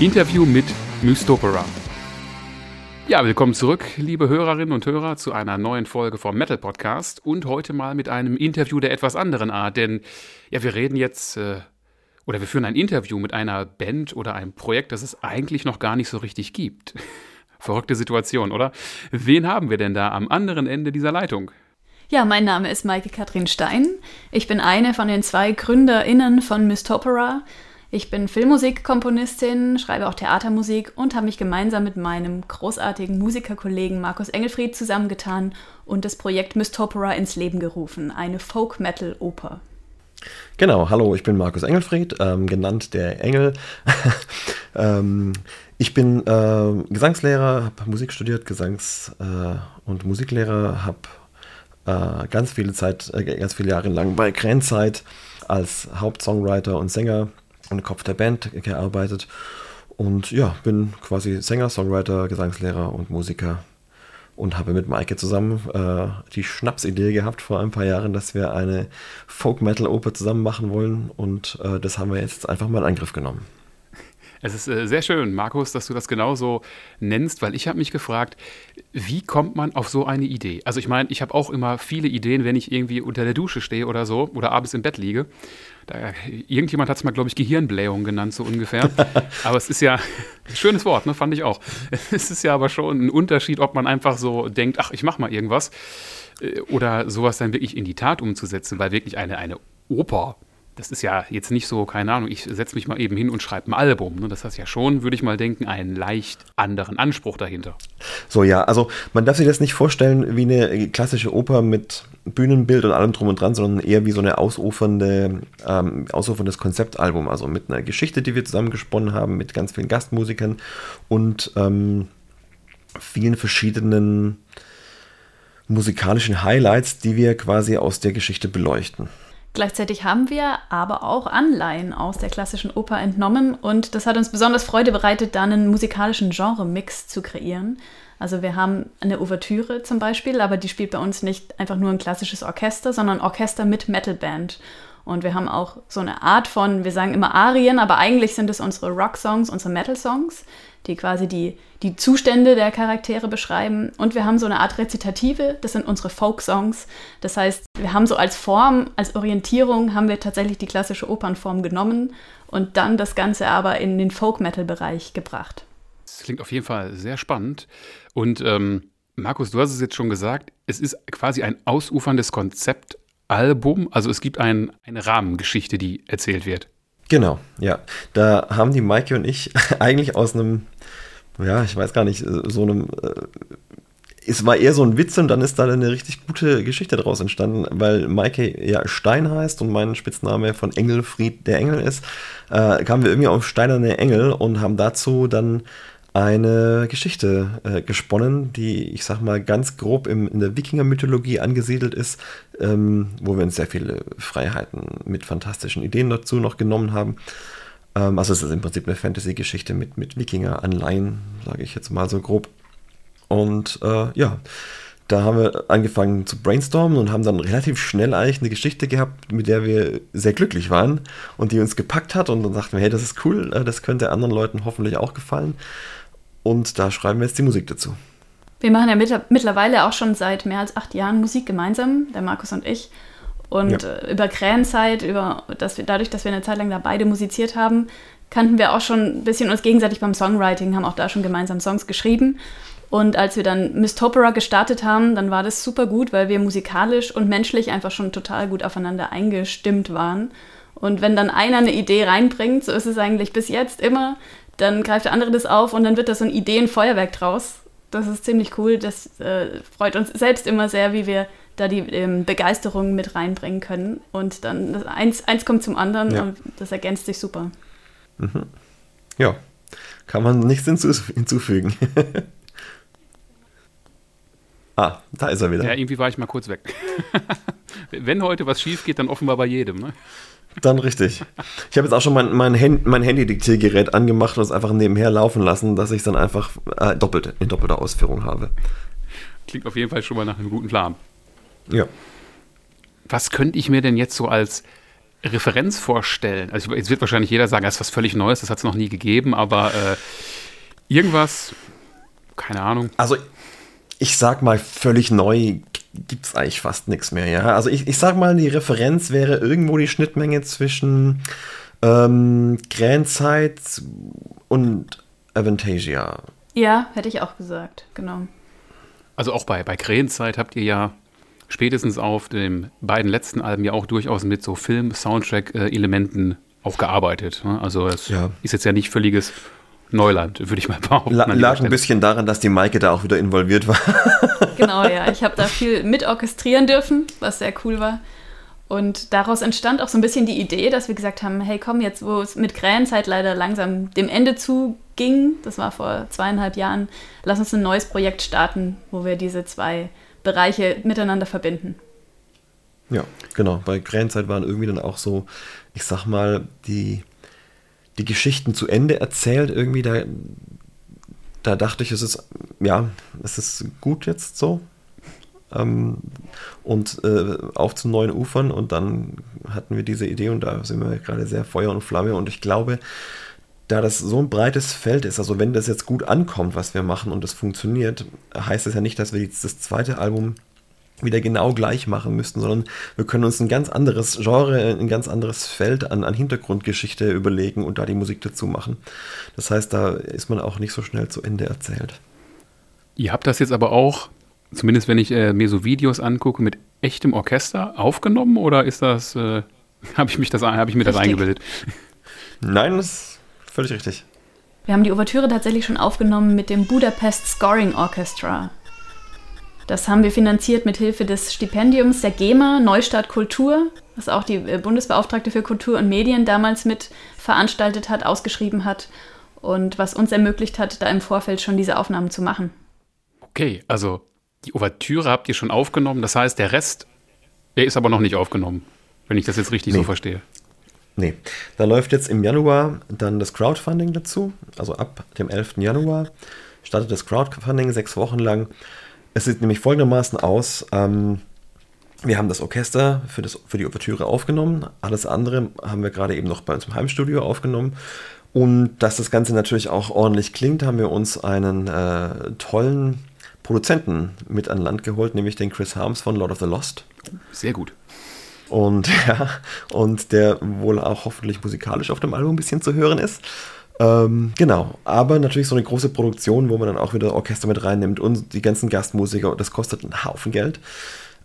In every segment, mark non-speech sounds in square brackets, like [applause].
Interview mit Mystopera. Ja, willkommen zurück, liebe Hörerinnen und Hörer, zu einer neuen Folge vom Metal Podcast und heute mal mit einem Interview der etwas anderen Art, denn ja, wir reden jetzt äh, oder wir führen ein Interview mit einer Band oder einem Projekt, das es eigentlich noch gar nicht so richtig gibt. [laughs] Verrückte Situation, oder? Wen haben wir denn da am anderen Ende dieser Leitung? Ja, mein Name ist Maike Katrin Stein. Ich bin eine von den zwei GründerInnen von Mystopera. Ich bin Filmmusikkomponistin, schreibe auch Theatermusik und habe mich gemeinsam mit meinem großartigen Musikerkollegen Markus Engelfried zusammengetan und das Projekt Mystopera ins Leben gerufen, eine Folk-Metal-Oper. Genau, hallo, ich bin Markus Engelfried, ähm, genannt der Engel. [laughs] ähm, ich bin äh, Gesangslehrer, habe Musik studiert, Gesangs- äh, und Musiklehrer, habe äh, ganz viele Zeit, äh, ganz viele Jahre lang bei Kränzeit als Hauptsongwriter und Sänger und Kopf der Band gearbeitet. Und ja, bin quasi Sänger, Songwriter, Gesangslehrer und Musiker. Und habe mit Maike zusammen äh, die Schnapsidee gehabt vor ein paar Jahren, dass wir eine Folk-Metal-Oper zusammen machen wollen. Und äh, das haben wir jetzt einfach mal in Angriff genommen. Es ist äh, sehr schön, Markus, dass du das genauso nennst, weil ich habe mich gefragt, wie kommt man auf so eine Idee? Also ich meine, ich habe auch immer viele Ideen, wenn ich irgendwie unter der Dusche stehe oder so oder abends im Bett liege. Da, irgendjemand hat es mal, glaube ich, Gehirnblähung genannt, so ungefähr. [laughs] aber es ist ja ein schönes Wort, ne, fand ich auch. Es ist ja aber schon ein Unterschied, ob man einfach so denkt, ach, ich mache mal irgendwas äh, oder sowas dann wirklich in die Tat umzusetzen, weil wirklich eine, eine Oper das ist ja jetzt nicht so, keine Ahnung, ich setze mich mal eben hin und schreibe ein Album. Ne? Das hat ja schon, würde ich mal denken, einen leicht anderen Anspruch dahinter. So, ja, also man darf sich das nicht vorstellen wie eine klassische Oper mit Bühnenbild und allem drum und dran, sondern eher wie so eine ausufernde, ähm, ausuferndes Konzeptalbum, also mit einer Geschichte, die wir zusammengesponnen haben, mit ganz vielen Gastmusikern und ähm, vielen verschiedenen musikalischen Highlights, die wir quasi aus der Geschichte beleuchten. Gleichzeitig haben wir aber auch Anleihen aus der klassischen Oper entnommen und das hat uns besonders Freude bereitet, da einen musikalischen Genre-Mix zu kreieren. Also wir haben eine Ouvertüre zum Beispiel, aber die spielt bei uns nicht einfach nur ein klassisches Orchester, sondern Orchester mit Metalband. Und wir haben auch so eine Art von, wir sagen immer Arien, aber eigentlich sind es unsere Rock-Songs, unsere Metal-Songs, die quasi die, die Zustände der Charaktere beschreiben. Und wir haben so eine Art Rezitative, das sind unsere Folk-Songs. Das heißt, wir haben so als Form, als Orientierung, haben wir tatsächlich die klassische Opernform genommen und dann das Ganze aber in den Folk-Metal-Bereich gebracht. Das klingt auf jeden Fall sehr spannend. Und ähm, Markus, du hast es jetzt schon gesagt, es ist quasi ein ausuferndes Konzept Album, also es gibt ein, eine Rahmengeschichte, die erzählt wird. Genau, ja. Da haben die Maike und ich [laughs] eigentlich aus einem, ja, ich weiß gar nicht, so einem, äh, es war eher so ein Witz und dann ist da eine richtig gute Geschichte daraus entstanden, weil Maike ja Stein heißt und mein Spitzname von Engelfried der Engel ist, äh, kamen wir irgendwie auf steinerne Engel und haben dazu dann eine Geschichte äh, gesponnen, die, ich sag mal, ganz grob im, in der Wikinger-Mythologie angesiedelt ist, ähm, wo wir uns sehr viele Freiheiten mit fantastischen Ideen dazu noch genommen haben. Ähm, also es ist im Prinzip eine Fantasy-Geschichte mit, mit Wikinger-Anleihen, sage ich jetzt mal so grob. Und äh, ja, da haben wir angefangen zu brainstormen und haben dann relativ schnell eigentlich eine Geschichte gehabt, mit der wir sehr glücklich waren und die uns gepackt hat. Und dann dachten wir, hey, das ist cool, äh, das könnte anderen Leuten hoffentlich auch gefallen. Und da schreiben wir jetzt die Musik dazu. Wir machen ja mittlerweile auch schon seit mehr als acht Jahren Musik gemeinsam, der Markus und ich. Und ja. Äh, über Krähenzeit, über dass wir, dadurch, dass wir eine Zeit lang da beide musiziert haben, kannten wir auch schon ein bisschen uns gegenseitig beim Songwriting, haben auch da schon gemeinsam Songs geschrieben. Und als wir dann Mystopera gestartet haben, dann war das super gut, weil wir musikalisch und menschlich einfach schon total gut aufeinander eingestimmt waren. Und wenn dann einer eine Idee reinbringt, so ist es eigentlich bis jetzt immer, dann greift der andere das auf und dann wird da so ein Ideenfeuerwerk draus. Das ist ziemlich cool. Das äh, freut uns selbst immer sehr, wie wir da die ähm, Begeisterung mit reinbringen können. Und dann das eins, eins kommt zum anderen ja. und das ergänzt sich super. Mhm. Ja, kann man nichts hinzufügen. [laughs] ah, da ist er wieder. Ja, irgendwie war ich mal kurz weg. [laughs] Wenn heute was schief geht, dann offenbar bei jedem. Ne? Dann richtig. Ich habe jetzt auch schon mein, mein, Hand, mein Handy-Diktiergerät angemacht und es einfach nebenher laufen lassen, dass ich es dann einfach äh, doppelte, in doppelter Ausführung habe. Klingt auf jeden Fall schon mal nach einem guten Plan. Ja. Was könnte ich mir denn jetzt so als Referenz vorstellen? Also jetzt wird wahrscheinlich jeder sagen, das ist was völlig Neues, das hat es noch nie gegeben, aber äh, irgendwas, keine Ahnung. Also ich sag mal, völlig neu gibt es eigentlich fast nichts mehr, ja. Also ich, ich sag mal, die Referenz wäre irgendwo die Schnittmenge zwischen ähm, Gränzeit und Avantasia. Ja, hätte ich auch gesagt, genau. Also auch bei, bei Krähenzeit habt ihr ja spätestens auf den beiden letzten Alben ja auch durchaus mit so Film-Soundtrack-Elementen auch gearbeitet. Ne? Also es ja. ist jetzt ja nicht völliges Neuland, würde ich mal behaupten. La lag ein bisschen daran, dass die Maike da auch wieder involviert war. [laughs] genau, ja. Ich habe da viel mit orchestrieren dürfen, was sehr cool war. Und daraus entstand auch so ein bisschen die Idee, dass wir gesagt haben, hey komm, jetzt wo es mit Krähenzeit leider langsam dem Ende zuging, das war vor zweieinhalb Jahren, lass uns ein neues Projekt starten, wo wir diese zwei Bereiche miteinander verbinden. Ja, genau. Bei Krähenzeit waren irgendwie dann auch so, ich sag mal, die, die Geschichten zu Ende erzählt. Irgendwie da, da dachte ich, es ist, ja, es ist gut jetzt so. Ähm, und äh, auf zu neuen Ufern. Und dann hatten wir diese Idee und da sind wir gerade sehr Feuer und Flamme. Und ich glaube, da das so ein breites Feld ist, also wenn das jetzt gut ankommt, was wir machen und es funktioniert, heißt das ja nicht, dass wir jetzt das zweite Album wieder genau gleich machen müssten, sondern wir können uns ein ganz anderes Genre, ein ganz anderes Feld an, an Hintergrundgeschichte überlegen und da die Musik dazu machen. Das heißt, da ist man auch nicht so schnell zu Ende erzählt. Ihr habt das jetzt aber auch, zumindest wenn ich äh, mir so Videos angucke, mit echtem Orchester aufgenommen oder ist das, äh, [laughs] habe ich mich das, habe ich mir Richtig. das eingebildet? Nein, das Völlig richtig. Wir haben die Ouvertüre tatsächlich schon aufgenommen mit dem Budapest Scoring Orchestra. Das haben wir finanziert mit Hilfe des Stipendiums der GEMA Neustart Kultur, was auch die äh, Bundesbeauftragte für Kultur und Medien damals mit veranstaltet hat, ausgeschrieben hat und was uns ermöglicht hat, da im Vorfeld schon diese Aufnahmen zu machen. Okay, also die Ouvertüre habt ihr schon aufgenommen, das heißt, der Rest, der ist aber noch nicht aufgenommen, wenn ich das jetzt richtig nee. so verstehe. Nee, da läuft jetzt im Januar dann das Crowdfunding dazu. Also ab dem 11. Januar startet das Crowdfunding sechs Wochen lang. Es sieht nämlich folgendermaßen aus. Ähm, wir haben das Orchester für, das, für die Ouvertüre aufgenommen. Alles andere haben wir gerade eben noch bei uns im Heimstudio aufgenommen. Und dass das Ganze natürlich auch ordentlich klingt, haben wir uns einen äh, tollen Produzenten mit an Land geholt, nämlich den Chris Harms von Lord of the Lost. Sehr gut. Und [laughs] ja, und der wohl auch hoffentlich musikalisch auf dem Album ein bisschen zu hören ist. Ähm, genau, aber natürlich so eine große Produktion, wo man dann auch wieder Orchester mit reinnimmt und die ganzen Gastmusiker, das kostet einen Haufen Geld.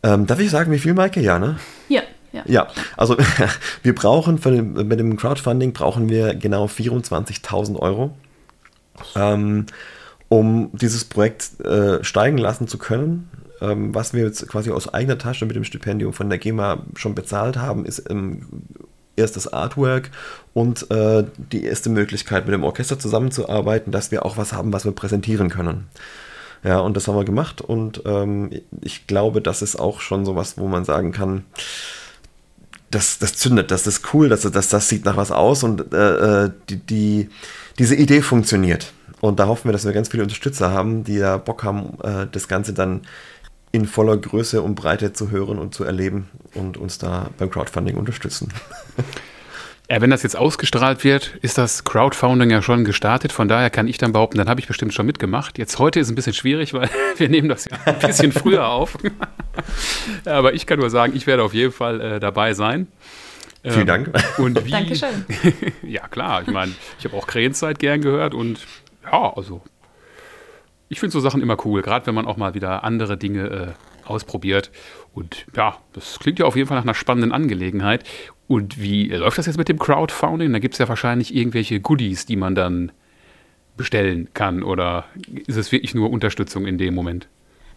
Ähm, darf ich sagen, wie viel, Maike? Ja, ne? Ja. Ja. ja, also [laughs] wir brauchen für den, mit dem Crowdfunding brauchen wir genau 24.000 Euro, ähm, um dieses Projekt äh, steigen lassen zu können ähm, was wir jetzt quasi aus eigener Tasche mit dem Stipendium von der GEMA schon bezahlt haben, ist ähm, erst das Artwork und äh, die erste Möglichkeit, mit dem Orchester zusammenzuarbeiten, dass wir auch was haben, was wir präsentieren können. Ja, und das haben wir gemacht und ähm, ich glaube, das ist auch schon so was, wo man sagen kann, das, das zündet, das ist cool, das, das, das sieht nach was aus und äh, äh die, die, diese Idee funktioniert. Und da hoffen wir, dass wir ganz viele Unterstützer haben, die da Bock haben, äh, das Ganze dann in voller Größe und Breite zu hören und zu erleben und uns da beim Crowdfunding unterstützen. [laughs] Ja, wenn das jetzt ausgestrahlt wird, ist das Crowdfunding ja schon gestartet. Von daher kann ich dann behaupten, dann habe ich bestimmt schon mitgemacht. Jetzt heute ist ein bisschen schwierig, weil [laughs] wir nehmen das ja ein bisschen [laughs] früher auf. Aber ich kann nur sagen, ich werde auf jeden Fall äh, dabei sein. Vielen ähm, Dank. Und wie, Dankeschön. ja, klar. Ich meine, ich habe auch Krähenzeit gern gehört und ja, also ich finde so Sachen immer cool, gerade wenn man auch mal wieder andere Dinge äh, ausprobiert. Und ja, das klingt ja auf jeden Fall nach einer spannenden Angelegenheit. Und wie läuft das jetzt mit dem Crowdfunding? Da gibt es ja wahrscheinlich irgendwelche Goodies, die man dann bestellen kann. Oder ist es wirklich nur Unterstützung in dem Moment?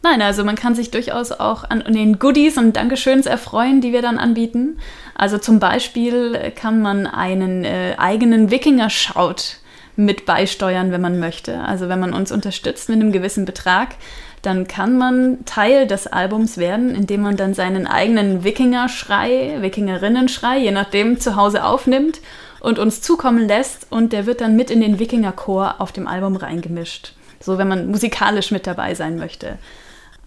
Nein, also man kann sich durchaus auch an den Goodies und Dankeschöns erfreuen, die wir dann anbieten. Also zum Beispiel kann man einen äh, eigenen Wikinger-Schaut mit beisteuern, wenn man möchte. Also wenn man uns unterstützt mit einem gewissen Betrag, dann kann man Teil des Albums werden, indem man dann seinen eigenen Wikinger-Schrei, Wikingerinnen-Schrei, je nachdem, zu Hause aufnimmt und uns zukommen lässt und der wird dann mit in den Wikinger-Chor auf dem Album reingemischt. So, wenn man musikalisch mit dabei sein möchte.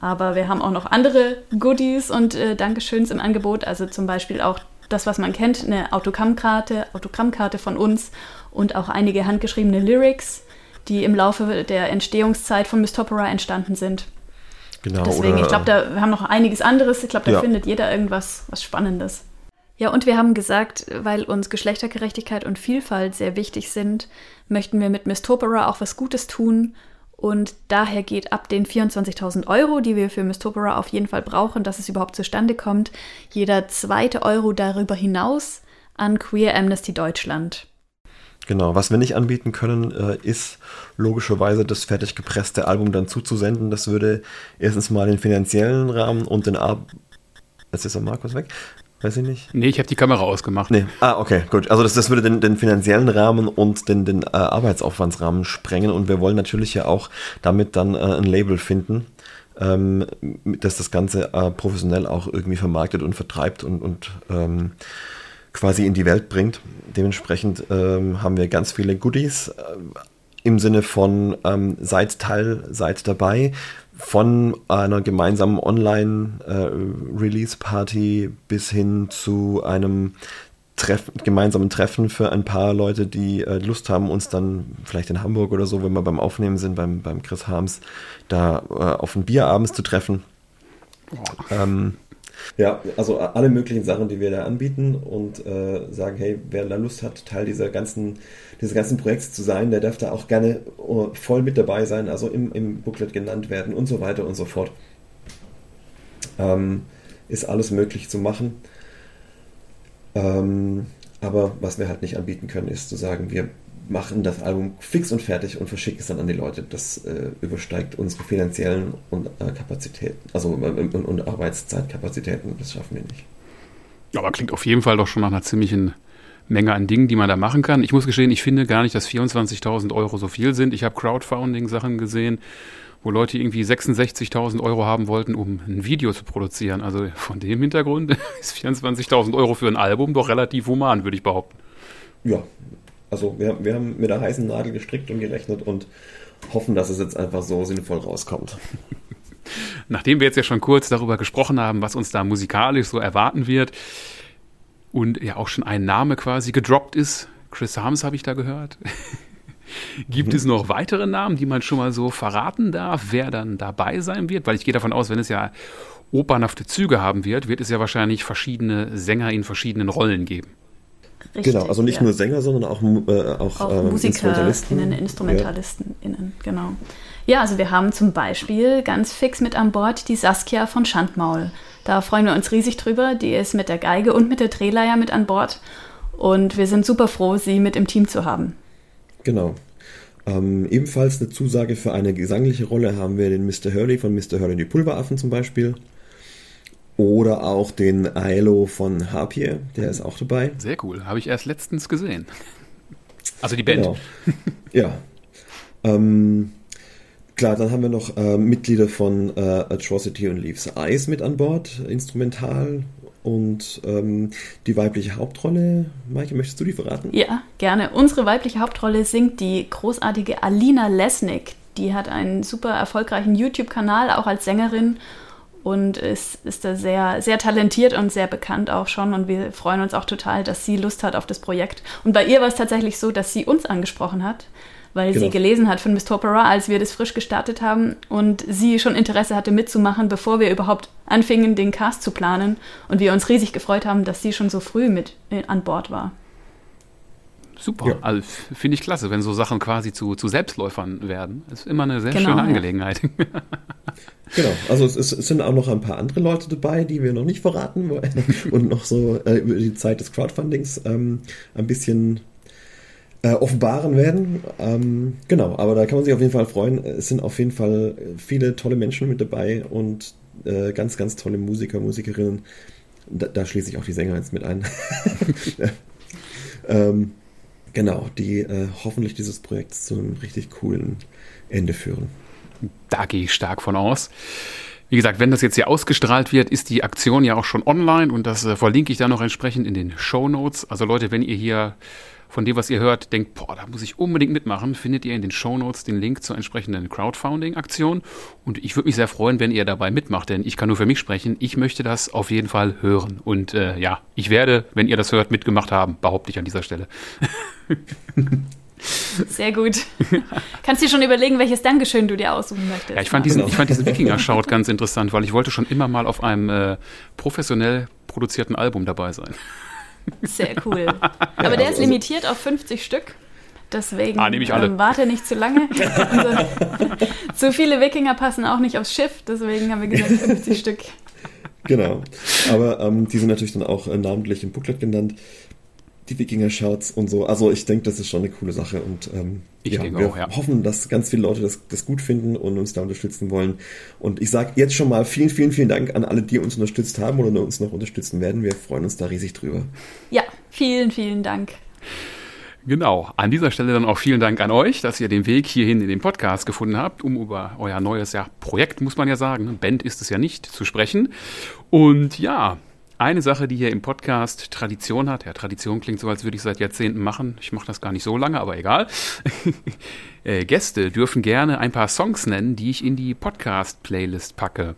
Aber wir haben auch noch andere Goodies und äh, Dankeschöns im Angebot, also zum Beispiel auch das, was man kennt, eine Autogrammkarte, Autogrammkarte von uns und auch einige handgeschriebene Lyrics, die im Laufe der Entstehungszeit von Miss Topera entstanden sind. Genau. Deswegen, ich glaube, da wir haben noch einiges anderes. Ich glaube, da ja. findet jeder irgendwas was Spannendes. Ja, und wir haben gesagt, weil uns Geschlechtergerechtigkeit und Vielfalt sehr wichtig sind, möchten wir mit Miss Topera auch was Gutes tun. Und daher geht ab den 24.000 Euro, die wir für Miss Topera auf jeden Fall brauchen, dass es überhaupt zustande kommt, jeder zweite Euro darüber hinaus an Queer Amnesty Deutschland. Genau, was wir nicht anbieten können, äh, ist logischerweise das fertig gepresste Album dann zuzusenden. Das würde erstens mal den finanziellen Rahmen und den Ar Jetzt ist der Markus weg. Weiß ich nicht. Nee, ich habe die Kamera ausgemacht. Nee. Ah, okay, gut. Also das, das würde den, den finanziellen Rahmen und den, den äh, Arbeitsaufwandsrahmen sprengen und wir wollen natürlich ja auch damit dann äh, ein Label finden, ähm, das das Ganze äh, professionell auch irgendwie vermarktet und vertreibt und, und ähm, quasi in die Welt bringt. Dementsprechend ähm, haben wir ganz viele Goodies äh, im Sinne von ähm, seid Teil, seid dabei. Von einer gemeinsamen Online-Release-Party äh, bis hin zu einem Treff, gemeinsamen Treffen für ein paar Leute, die äh, Lust haben, uns dann vielleicht in Hamburg oder so, wenn wir beim Aufnehmen sind, beim, beim Chris Harms, da äh, auf ein Bier abends zu treffen. Ähm, ja, also alle möglichen Sachen, die wir da anbieten und äh, sagen, hey, wer da Lust hat, Teil dieser ganzen, dieses ganzen Projekts zu sein, der darf da auch gerne uh, voll mit dabei sein, also im, im Booklet genannt werden und so weiter und so fort. Ähm, ist alles möglich zu machen. Ähm, aber was wir halt nicht anbieten können, ist zu sagen, wir machen das Album fix und fertig und verschicken es dann an die Leute. Das äh, übersteigt unsere finanziellen und äh, Kapazitäten, also äh, und, und Arbeitszeitkapazitaten. Das schaffen wir nicht. Aber klingt auf jeden Fall doch schon nach einer ziemlichen Menge an Dingen, die man da machen kann. Ich muss gestehen, ich finde gar nicht, dass 24.000 Euro so viel sind. Ich habe Crowdfunding-Sachen gesehen, wo Leute irgendwie 66.000 Euro haben wollten, um ein Video zu produzieren. Also von dem Hintergrund [laughs] ist 24.000 Euro für ein Album doch relativ human, würde ich behaupten. Ja, also wir, wir haben mit der heißen Nadel gestrickt und gerechnet und hoffen, dass es jetzt einfach so sinnvoll rauskommt. [laughs] Nachdem wir jetzt ja schon kurz darüber gesprochen haben, was uns da musikalisch so erwarten wird und ja auch schon ein Name quasi gedroppt ist, Chris Harms habe ich da gehört. [laughs] Gibt mhm. es noch weitere Namen, die man schon mal so verraten darf, wer dann dabei sein wird? Weil ich gehe davon aus, wenn es ja opernhafte Züge haben wird, wird es ja wahrscheinlich verschiedene Sänger in verschiedenen Rollen geben. Richtig, genau, also nicht ja. nur Sänger, sondern auch, äh, auch, auch äh, Musikerinnen, InstrumentalistInnen, ja. genau. Ja, also wir haben zum Beispiel ganz fix mit an Bord die Saskia von Schandmaul. Da freuen wir uns riesig drüber. Die ist mit der Geige und mit der Drehleier mit an Bord. Und wir sind super froh, sie mit im Team zu haben. Genau. Ähm, ebenfalls eine Zusage für eine gesangliche Rolle haben wir den Mr. Hurley von Mr. Hurley die Pulveraffen zum Beispiel. Oder auch den Ailo von Harpier, der ist auch dabei. Sehr cool, habe ich erst letztens gesehen. Also die Band. Genau. Ja. Ähm, klar, dann haben wir noch äh, Mitglieder von äh, Atrocity und Leaves Eyes mit an Bord, instrumental. Und ähm, die weibliche Hauptrolle, Maike, möchtest du die verraten? Ja, gerne. Unsere weibliche Hauptrolle singt die großartige Alina Lesnick. Die hat einen super erfolgreichen YouTube-Kanal, auch als Sängerin und ist, ist da sehr, sehr talentiert und sehr bekannt auch schon. Und wir freuen uns auch total, dass sie Lust hat auf das Projekt. Und bei ihr war es tatsächlich so, dass sie uns angesprochen hat, weil genau. sie gelesen hat von Miss Topera, als wir das frisch gestartet haben und sie schon Interesse hatte mitzumachen, bevor wir überhaupt anfingen, den Cast zu planen. Und wir uns riesig gefreut haben, dass sie schon so früh mit äh, an Bord war. Super, ja. also finde ich klasse, wenn so Sachen quasi zu, zu Selbstläufern werden. Das ist immer eine sehr genau, schöne Angelegenheit. [laughs] Genau, also es, es, sind auch noch ein paar andere Leute dabei, die wir noch nicht verraten wollen [laughs] und noch so äh, über die Zeit des Crowdfundings ähm, ein bisschen äh, offenbaren werden. Ähm, genau, aber da kann man sich auf jeden Fall freuen. Es sind auf jeden Fall viele tolle Menschen mit dabei und äh, ganz, ganz tolle Musiker, Musikerinnen. Da, da schließe ich auch die Sänger jetzt mit ein. [laughs] ähm, genau, die äh, hoffentlich dieses Projekt zu einem richtig coolen Ende führen. Da gehe ich stark von aus. Wie gesagt, wenn das jetzt hier ausgestrahlt wird, ist die Aktion ja auch schon online und das äh, verlinke ich dann noch entsprechend in den Show Notes. Also Leute, wenn ihr hier von dem, was ihr hört, denkt, boah, da muss ich unbedingt mitmachen, findet ihr in den Shownotes den Link zur entsprechenden Crowdfunding-Aktion. Und ich würde mich sehr freuen, wenn ihr dabei mitmacht, denn ich kann nur für mich sprechen. Ich möchte das auf jeden Fall hören. Und äh, ja, ich werde, wenn ihr das hört, mitgemacht haben, behaupte ich an dieser Stelle. [laughs] Sehr gut. Kannst dir schon überlegen, welches Dankeschön du dir aussuchen möchtest. Ja, ich fand diesen, ich fand diesen [laughs] Wikinger-Shout ganz interessant, weil ich wollte schon immer mal auf einem äh, professionell produzierten Album dabei sein. Sehr cool. [laughs] Aber der ist also limitiert auf 50 Stück. Deswegen ah, ich alle. Ähm, warte nicht zu lange. [laughs] Zu viele Wikinger passen auch nicht aufs Schiff, deswegen haben wir gesagt 50 Stück. Genau. Aber ähm, die sind natürlich dann auch äh, namentlich im Booklet genannt die Wikinger-Shouts und so. Also ich denke, das ist schon eine coole Sache und ähm, ich ja, wir auch, ja. hoffen, dass ganz viele Leute das, das, gut finden und uns da unterstützen wollen. Und ich sage jetzt schon mal vielen, vielen, vielen Dank an alle, die uns unterstützt haben oder uns noch unterstützen werden. Wir freuen uns da riesig drüber. Ja, vielen, vielen Dank. Genau. An dieser Stelle dann auch vielen Dank an euch, dass ihr den Weg hierhin in den Podcast gefunden habt, um über euer neues ja, Projekt, muss man ja sagen, Band ist es ja nicht, zu sprechen. Und ja, eine Sache, die hier im Podcast Tradition hat, ja, Tradition klingt so, als würde ich seit Jahrzehnten machen. Ich mache das gar nicht so lange, aber egal. [laughs] äh, Gäste dürfen gerne ein paar Songs nennen, die ich in die Podcast-Playlist packe.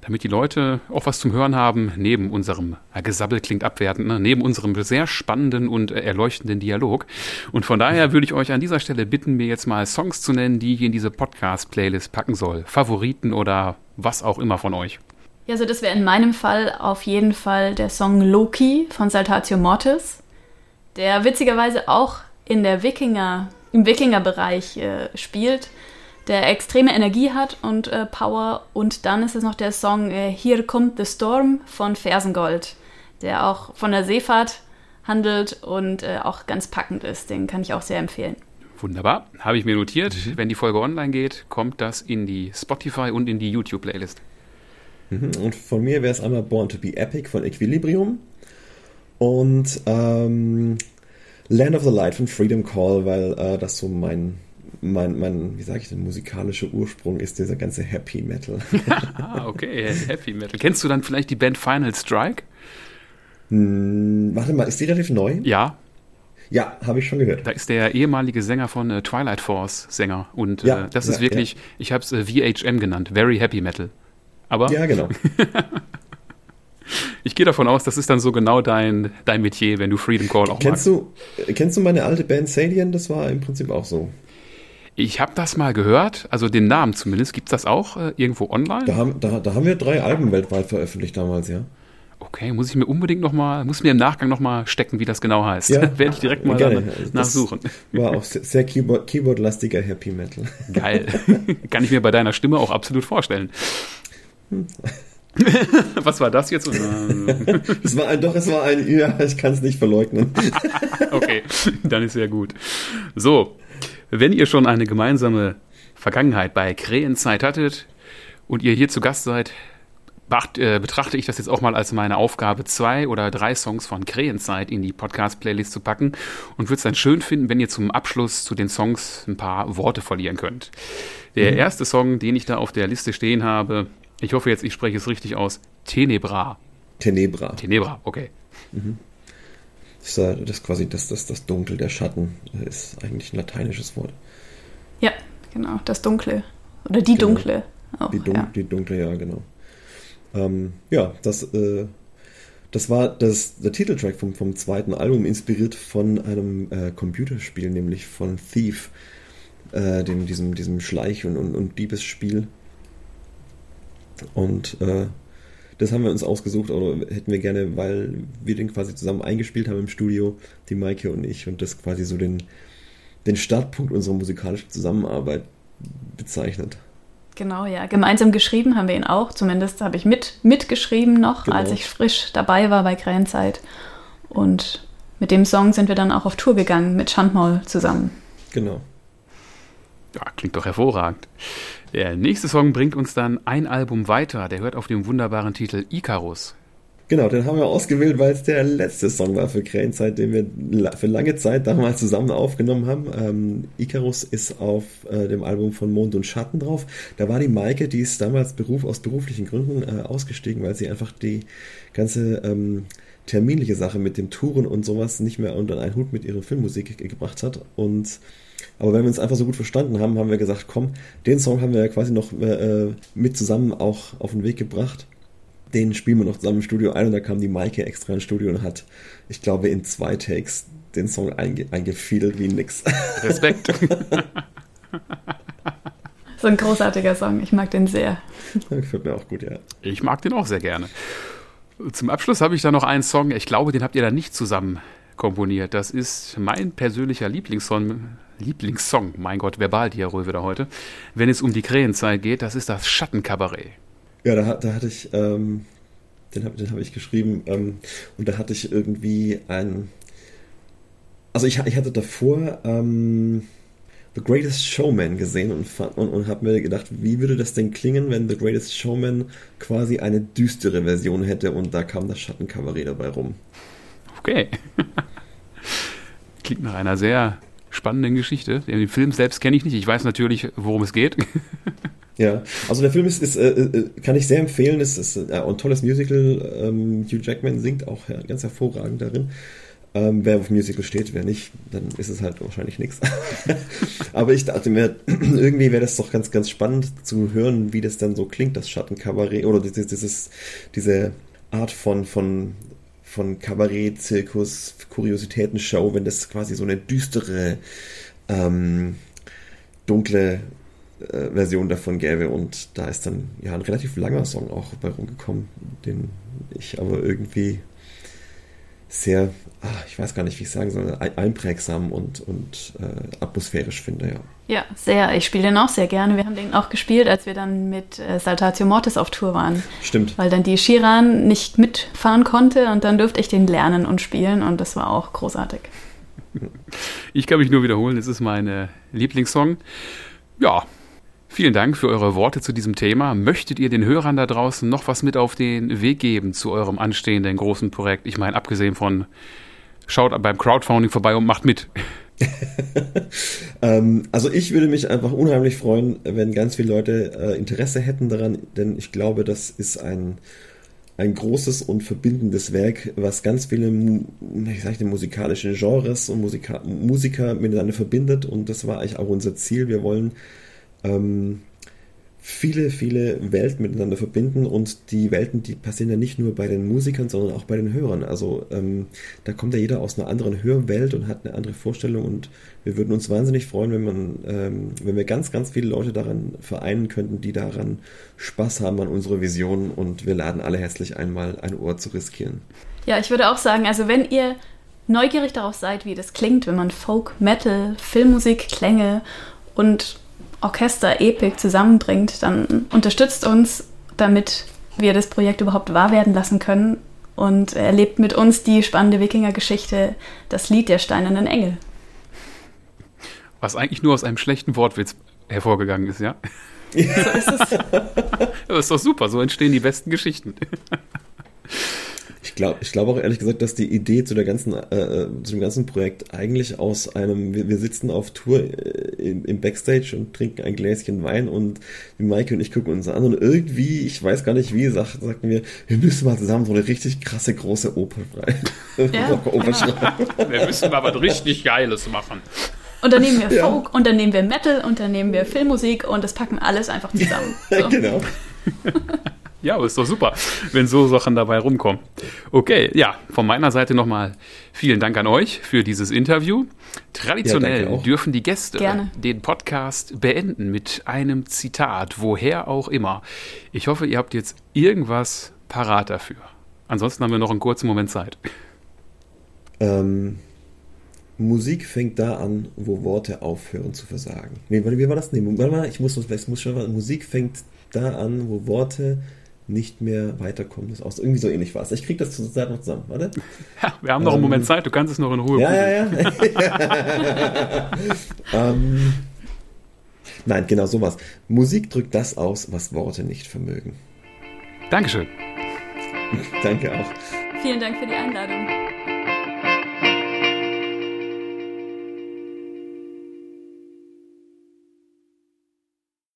Damit die Leute auch was zum Hören haben, neben unserem, ja, Gesabbel klingt abwertend, ne? neben unserem sehr spannenden und äh, erleuchtenden Dialog. Und von daher würde ich euch an dieser Stelle bitten, mir jetzt mal Songs zu nennen, die ich in diese Podcast-Playlist packen soll. Favoriten oder was auch immer von euch. Ja, also das wäre in meinem Fall auf jeden Fall der Song Loki von Saltatio Mortis, der witzigerweise auch in der Wikinger, im Wikinger-Bereich äh, spielt, der extreme Energie hat und äh, Power. Und dann ist es noch der Song äh, Hier kommt the Storm von Fersengold, der auch von der Seefahrt handelt und äh, auch ganz packend ist. Den kann ich auch sehr empfehlen. Wunderbar, habe ich mir notiert. Mhm. Wenn die Folge online geht, kommt das in die Spotify und in die YouTube-Playlist. Mhm. Und von mir wäre es einmal Born to be Epic von Equilibrium und ähm, Land of the Light von Freedom Call, weil äh, das so mein, mein, mein, wie sage ich denn, musikalischer Ursprung ist, dieser ganze Happy Metal. [laughs] ah, okay, Happy Metal. Kennst du dann vielleicht die Band Final Strike? Hm, warte mal, ist die relativ neu? Ja. Ja, habe ich schon gehört. Da ist der ehemalige Sänger von äh, Twilight Force Sänger. Und ja, äh, das ja, ist wirklich, ja. ich habe es äh, VHM genannt, Very Happy Metal. Aber ja, genau. [laughs] ich gehe davon aus, das ist dann so genau dein, dein Metier, wenn du Freedom Call auch kennst magst. Du, kennst du meine alte Band Salient? Das war im Prinzip auch so. Ich habe das mal gehört, also den Namen zumindest. Gibt es das auch äh, irgendwo online? Da haben, da, da haben wir drei Alben weltweit veröffentlicht damals, ja. Okay, muss ich mir unbedingt noch mal, muss mir im Nachgang noch mal stecken, wie das genau heißt. Ja, [laughs] Werde ich direkt mal gerne. nachsuchen. war auch sehr Keyboard, Keyboard-lastiger Happy Metal. Geil. [laughs] Kann ich mir bei deiner Stimme auch absolut vorstellen. [laughs] Was war das jetzt? [laughs] es war ein, doch, es war ein, ja, ich kann es nicht verleugnen. [laughs] okay, dann ist ja gut. So, wenn ihr schon eine gemeinsame Vergangenheit bei Krähenzeit hattet und ihr hier zu Gast seid, äh, betrachte ich das jetzt auch mal als meine Aufgabe, zwei oder drei Songs von Krähenzeit in die Podcast-Playlist zu packen und würde es dann schön finden, wenn ihr zum Abschluss zu den Songs ein paar Worte verlieren könnt. Der mhm. erste Song, den ich da auf der Liste stehen habe, ich hoffe jetzt, ich spreche es richtig aus. Tenebra. Tenebra. Tenebra, okay. Mhm. Das, ist, das quasi das, das, das Dunkel, der Schatten, ist eigentlich ein lateinisches Wort. Ja, genau, das Dunkle. Oder die genau. Dunkle. Auch, die, Dun ja. die Dunkle, ja, genau. Ähm, ja, das, äh, das war das, der Titeltrack vom, vom zweiten Album, inspiriert von einem äh, Computerspiel, nämlich von Thief, äh, dem, diesem, diesem Schleich- und, und, und Diebesspiel. Und äh, das haben wir uns ausgesucht, oder hätten wir gerne, weil wir den quasi zusammen eingespielt haben im Studio, die Maike und ich, und das quasi so den, den Startpunkt unserer musikalischen Zusammenarbeit bezeichnet. Genau, ja. Gemeinsam geschrieben haben wir ihn auch. Zumindest habe ich mit, mitgeschrieben noch, genau. als ich frisch dabei war bei Krähenzeit. Und mit dem Song sind wir dann auch auf Tour gegangen mit Schandmaul zusammen. Genau. Ja, klingt doch hervorragend. Der nächste Song bringt uns dann ein Album weiter. Der hört auf dem wunderbaren Titel Icarus. Genau, den haben wir ausgewählt, weil es der letzte Song war für Krähenzeit, den wir für lange Zeit damals zusammen aufgenommen haben. Ähm, Icarus ist auf äh, dem Album von Mond und Schatten drauf. Da war die Maike, die ist damals Beruf, aus beruflichen Gründen äh, ausgestiegen, weil sie einfach die ganze ähm, terminliche Sache mit dem Touren und sowas nicht mehr unter einen Hut mit ihrer Filmmusik gebracht hat. Und aber wenn wir uns einfach so gut verstanden haben, haben wir gesagt, komm, den Song haben wir ja quasi noch äh, mit zusammen auch auf den Weg gebracht den spielen wir noch zusammen im Studio ein und da kam die Maike extra ins Studio und hat, ich glaube, in zwei Takes den Song einge eingefiedelt wie nix. [laughs] Respekt. so ein großartiger Song, ich mag den sehr. Gefällt mir auch gut, ja. Ich mag den auch sehr gerne. Zum Abschluss habe ich da noch einen Song, ich glaube, den habt ihr da nicht zusammen komponiert. Das ist mein persönlicher Lieblingssong, Lieblingssong, mein Gott, Verbaldiarrhoe wieder heute, wenn es um die Krähenzeit geht, das ist das Schattenkabarett. Ja, da, da hatte ich, ähm, den habe hab ich geschrieben ähm, und da hatte ich irgendwie ein, also ich, ich hatte davor ähm, The Greatest Showman gesehen und, und, und habe mir gedacht, wie würde das denn klingen, wenn The Greatest Showman quasi eine düstere Version hätte und da kam das Schattenkabarett dabei rum. Okay. Klingt nach einer sehr spannenden Geschichte. Den Film selbst kenne ich nicht. Ich weiß natürlich, worum es geht. Ja, also der Film ist, ist äh, äh, kann ich sehr empfehlen. Es ist äh, ein tolles Musical. Ähm, Hugh Jackman singt auch ja, ganz hervorragend darin. Ähm, wer auf Musical steht, wer nicht, dann ist es halt wahrscheinlich nichts. [laughs] Aber ich dachte mir, [clears throat] irgendwie wäre das doch ganz, ganz spannend zu hören, wie das dann so klingt, das Schattenkabarett oder dieses, dieses, diese Art von, von, von Kabarett, Zirkus, Kuriositätenshow, wenn das quasi so eine düstere, ähm, dunkle äh, Version davon gäbe. Und da ist dann ja ein relativ langer Song auch bei rumgekommen, den ich aber irgendwie sehr, ach, ich weiß gar nicht, wie ich sagen soll, einprägsam und, und äh, atmosphärisch finde, ja. Ja, sehr. Ich spiele den auch sehr gerne. Wir haben den auch gespielt, als wir dann mit äh, Saltatio Mortis auf Tour waren. Stimmt. Weil dann die Shiran nicht mitfahren konnte und dann durfte ich den lernen und spielen und das war auch großartig. Ich kann mich nur wiederholen, es ist mein äh, Lieblingssong. Ja, Vielen Dank für eure Worte zu diesem Thema. Möchtet ihr den Hörern da draußen noch was mit auf den Weg geben zu eurem anstehenden großen Projekt? Ich meine, abgesehen von schaut beim Crowdfunding vorbei und macht mit. [laughs] ähm, also ich würde mich einfach unheimlich freuen, wenn ganz viele Leute äh, Interesse hätten daran, denn ich glaube, das ist ein, ein großes und verbindendes Werk, was ganz viele ich sag, musikalischen Genres und Musika Musiker miteinander verbindet und das war eigentlich auch unser Ziel. Wir wollen ähm, viele, viele Welten miteinander verbinden und die Welten, die passieren ja nicht nur bei den Musikern, sondern auch bei den Hörern. Also ähm, da kommt ja jeder aus einer anderen Hörwelt und hat eine andere Vorstellung und wir würden uns wahnsinnig freuen, wenn man, ähm, wenn wir ganz, ganz viele Leute daran vereinen könnten, die daran Spaß haben an unserer Vision und wir laden alle herzlich einmal ein Ohr zu riskieren. Ja, ich würde auch sagen, also wenn ihr neugierig darauf seid, wie das klingt, wenn man Folk, Metal, Filmmusik, Klänge und Orchester Epic zusammenbringt, dann unterstützt uns, damit wir das Projekt überhaupt wahr werden lassen können und erlebt mit uns die spannende Wikinger-Geschichte, das Lied der steinernen Engel. Was eigentlich nur aus einem schlechten Wortwitz hervorgegangen ist, ja? So ist es. das ist doch super, so entstehen die besten Geschichten. Ich glaube ich glaub auch ehrlich gesagt, dass die Idee zu, der ganzen, äh, äh, zu dem ganzen Projekt eigentlich aus einem, wir, wir sitzen auf Tour äh, im, im, Backstage und trinken ein Gläschen Wein und Maike und ich gucken uns an und irgendwie, ich weiß gar nicht wie, sagt, sagten wir, wir müssen mal zusammen so eine richtig krasse große Oper schreiben. [laughs] Ja. Oper schreiben. [laughs] Wir müssen mal was richtig Geiles machen. Und dann nehmen wir Folk, ja. und dann nehmen wir Metal, und dann nehmen wir Filmmusik und das packen wir alles einfach zusammen. [laughs] So. genau. Ja, aber ist doch super, wenn so Sachen dabei rumkommen. Okay, ja, von meiner Seite nochmal vielen Dank an euch für dieses Interview. Traditionell ja, dürfen die Gäste Gerne. den Podcast beenden mit einem Zitat, woher auch immer. Ich hoffe, ihr habt jetzt irgendwas parat dafür. Ansonsten haben wir noch einen kurzen Moment Zeit. Ähm, Musik fängt da an, wo Worte aufhören zu versagen. Nee, wie war das? Nee, warte mal, ich muss, ich muss schon, Musik fängt da an, wo Worte nicht mehr weiterkommen. Das aus. Irgendwie so ähnlich war es. Ich kriege das zur Zeit noch zusammen, warte. Ja, wir haben noch ähm, einen Moment Zeit, du kannst es noch in Ruhe Ja, ja, ja. [laughs] ähm, nein, genau sowas. Musik drückt das aus, was Worte nicht vermögen. Dankeschön. Danke auch. Vielen Dank für die Einladung.